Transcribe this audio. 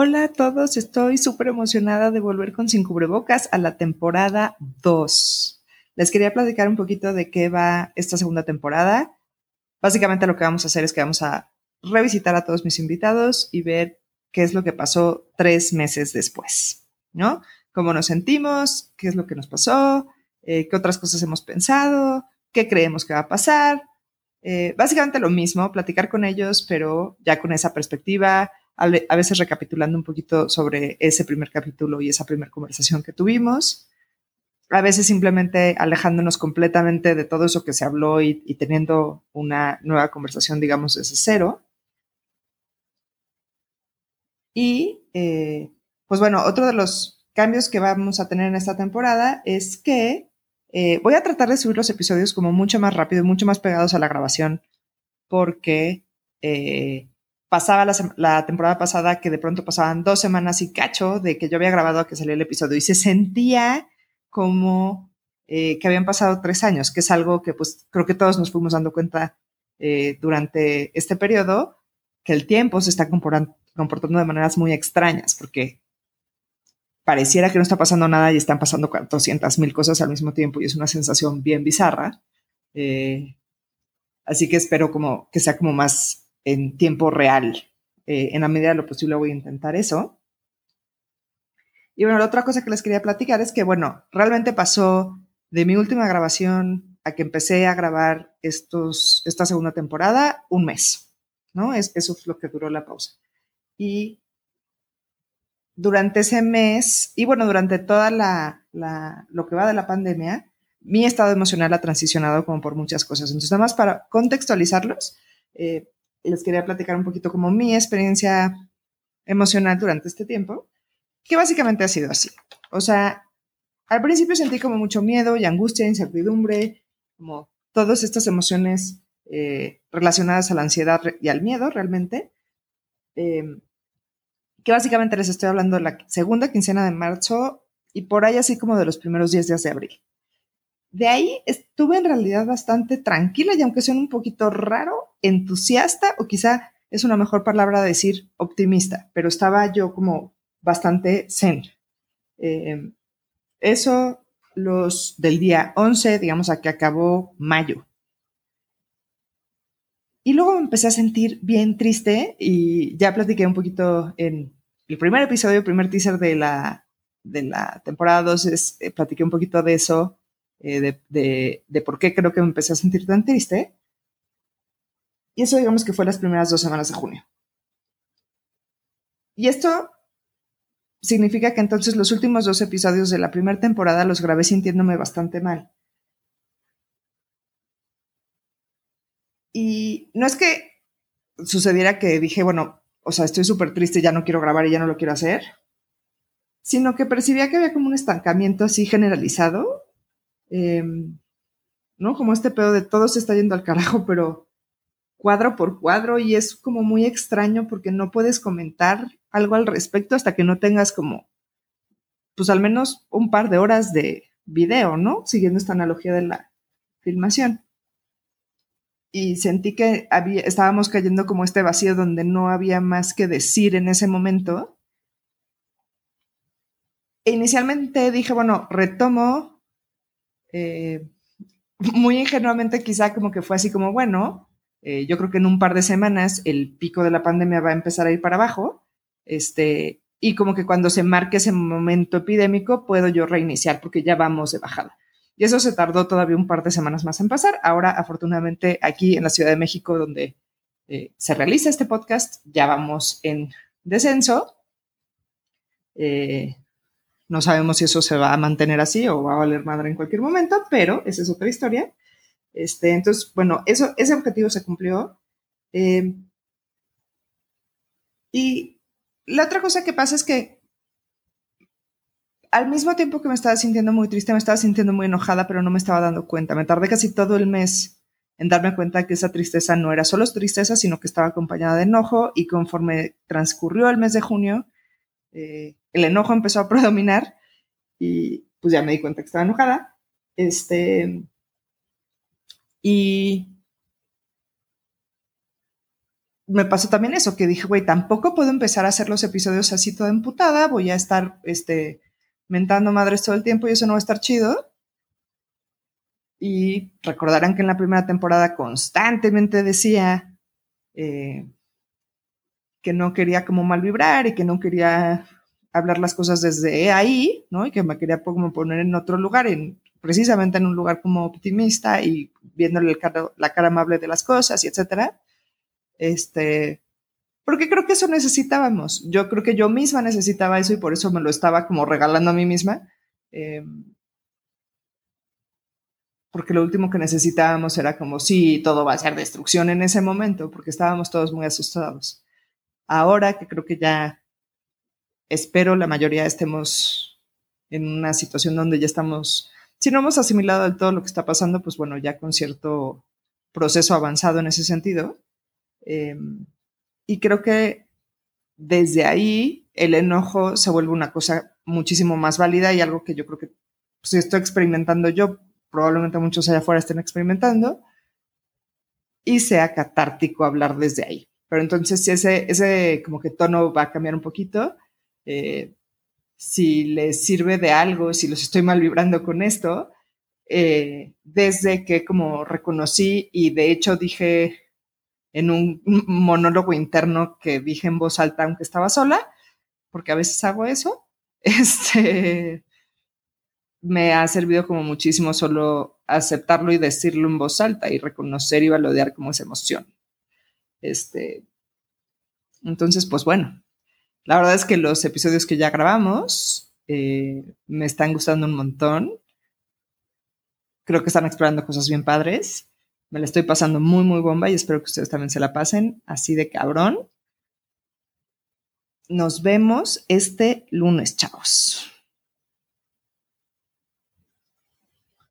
Hola a todos, estoy súper emocionada de volver con Sin Cubrebocas a la temporada 2. Les quería platicar un poquito de qué va esta segunda temporada. Básicamente lo que vamos a hacer es que vamos a revisitar a todos mis invitados y ver qué es lo que pasó tres meses después, ¿no? Cómo nos sentimos, qué es lo que nos pasó, eh, qué otras cosas hemos pensado, qué creemos que va a pasar. Eh, básicamente lo mismo, platicar con ellos, pero ya con esa perspectiva, a veces recapitulando un poquito sobre ese primer capítulo y esa primera conversación que tuvimos, a veces simplemente alejándonos completamente de todo eso que se habló y, teniendo una nueva conversación, digamos, desde cero. Y, eh, pues bueno, otro de los cambios que vamos a tener en esta temporada es que eh, voy a tratar de subir los episodios como mucho más rápido, mucho más pegados a la grabación, porque eh, pasaba la, temporada pasada que de pronto pasaban dos semanas y cacho de que yo había grabado a que salió el episodio y se sentía como eh, que habían pasado tres años, que es algo que pues creo que todos nos fuimos dando cuenta eh, durante este periodo, que el tiempo se está comportando, de maneras muy extrañas, porque pareciera que no está pasando nada y están pasando 200 mil cosas al mismo tiempo y es una sensación bien bizarra. Eh, así que espero como que sea como más en tiempo real. Eh, en la medida de lo posible voy a intentar eso. Y bueno, la otra cosa que les quería platicar es que, bueno, realmente pasó de mi última grabación a que empecé a grabar estos, esta segunda temporada un mes, ¿no? Es, eso es lo que duró la pausa. Y durante ese mes, y bueno, durante toda la, lo que va de la pandemia, mi estado emocional ha transicionado como por muchas cosas. Entonces, nada más para contextualizarlos, eh, les quería platicar un poquito como mi experiencia emocional durante este tiempo, que básicamente ha sido así. O sea, al principio sentí como mucho miedo y angustia, incertidumbre, como todas estas emociones eh, relacionadas a la ansiedad y al miedo realmente, em, que básicamente les estoy hablando la segunda quincena de marzo y por ahí así como de los primeros 10 días de abril. De ahí estuve en realidad bastante tranquila y aunque sea un poquito raro, entusiasta o quizá es una mejor palabra decir optimista, pero estaba yo como bastante zen. Eh, eso los del día 11, digamos, a que acabó mayo. Y luego me empecé a sentir bien triste y ya platiqué un poquito en el primer episodio, el primer teaser de la, de la temporada 2, eh, platiqué un poquito de eso eh, de, por qué creo que me empecé a sentir tan triste. Y eso digamos que fue las primeras dos semanas de junio. Y esto significa que entonces los últimos dos episodios de la primera temporada los grabé sintiéndome bastante mal. Y no es que sucediera que dije, bueno, o sea, estoy súper triste, ya no quiero grabar y ya no lo quiero hacer, sino que percibía que había como un estancamiento así generalizado Em, ¿no? Como este pedo de todo se está yendo al carajo, pero cuadro por cuadro y es como muy extraño porque no puedes comentar algo al respecto hasta que no tengas como, pues al menos un par de horas de video, ¿no? Siguiendo esta analogía de la filmación. Y sentí que había, estábamos cayendo como este vacío donde no había más que decir en ese momento. E inicialmente dije, bueno, retomo eh, muy ingenuamente quizá como que fue así como, bueno, eh, yo creo que en un par de semanas el pico de la pandemia va a empezar a ir para abajo, este, y como que cuando se marque ese momento epidémico puedo yo reiniciar porque ya vamos de bajada. Y eso se tardó todavía un par de semanas más en pasar. Ahora, afortunadamente, aquí en la Ciudad de México, donde eh, se realiza este podcast, ya vamos en descenso. Eh, no sabemos si eso se va a mantener así o va a valer madre en cualquier momento, pero esa es otra historia. Este, entonces, bueno, eso, ese objetivo se cumplió. Eh, y la otra cosa que pasa es que al mismo tiempo que me estaba sintiendo muy triste, me estaba sintiendo muy enojada, pero no me estaba dando cuenta. Me tardé casi todo el mes en darme cuenta que esa tristeza no era solo tristeza, sino que estaba acompañada de enojo y conforme transcurrió el mes de junio, eh, el enojo empezó a predominar y pues ya me di cuenta que estaba enojada. Este, y me pasó también eso, que dije, güey, tampoco puedo empezar a hacer los episodios así toda emputada, voy a estar, este, mentando madres todo el tiempo y eso no va a estar chido. Y recordarán que en la primera temporada constantemente decía eh, que no quería como mal vibrar y que no quería hablar las cosas desde ahí, ¿no? Y que me quería como poner en otro lugar, en, precisamente en un lugar como optimista y viéndole la cara amable de las cosas y etcétera. Este, porque creo que eso necesitábamos. Yo creo que yo misma necesitaba eso y por eso me lo estaba como regalando a mí misma. Eh, porque lo último que necesitábamos era como, sí, todo va a ser destrucción en ese momento, porque estábamos todos muy asustados. Ahora que creo que ya espero la mayoría estemos en una situación donde ya estamos, si no hemos asimilado del todo lo que está pasando, pues bueno, ya con cierto proceso avanzado en ese sentido, Em, y creo que desde ahí el enojo se vuelve una cosa muchísimo más válida y algo que yo creo que si pues, estoy experimentando yo, probablemente muchos allá afuera estén experimentando, y sea catártico hablar desde ahí. Pero entonces ese, ese como que tono va a cambiar un poquito, eh, si les sirve de algo, si los estoy mal vibrando con esto, eh, desde que como reconocí y de hecho dije en un monólogo interno que dije en voz alta aunque estaba sola, porque a veces hago eso, este, me ha servido como muchísimo solo aceptarlo y decirlo en voz alta y reconocer y valorar como esa emoción. Este, entonces, pues bueno, la verdad es que los episodios que ya grabamos eh, me están gustando un montón. Creo que están explorando cosas bien padres. Me la estoy pasando muy, muy bomba y espero que ustedes también se la pasen así de cabrón. Nos vemos este lunes, chavos.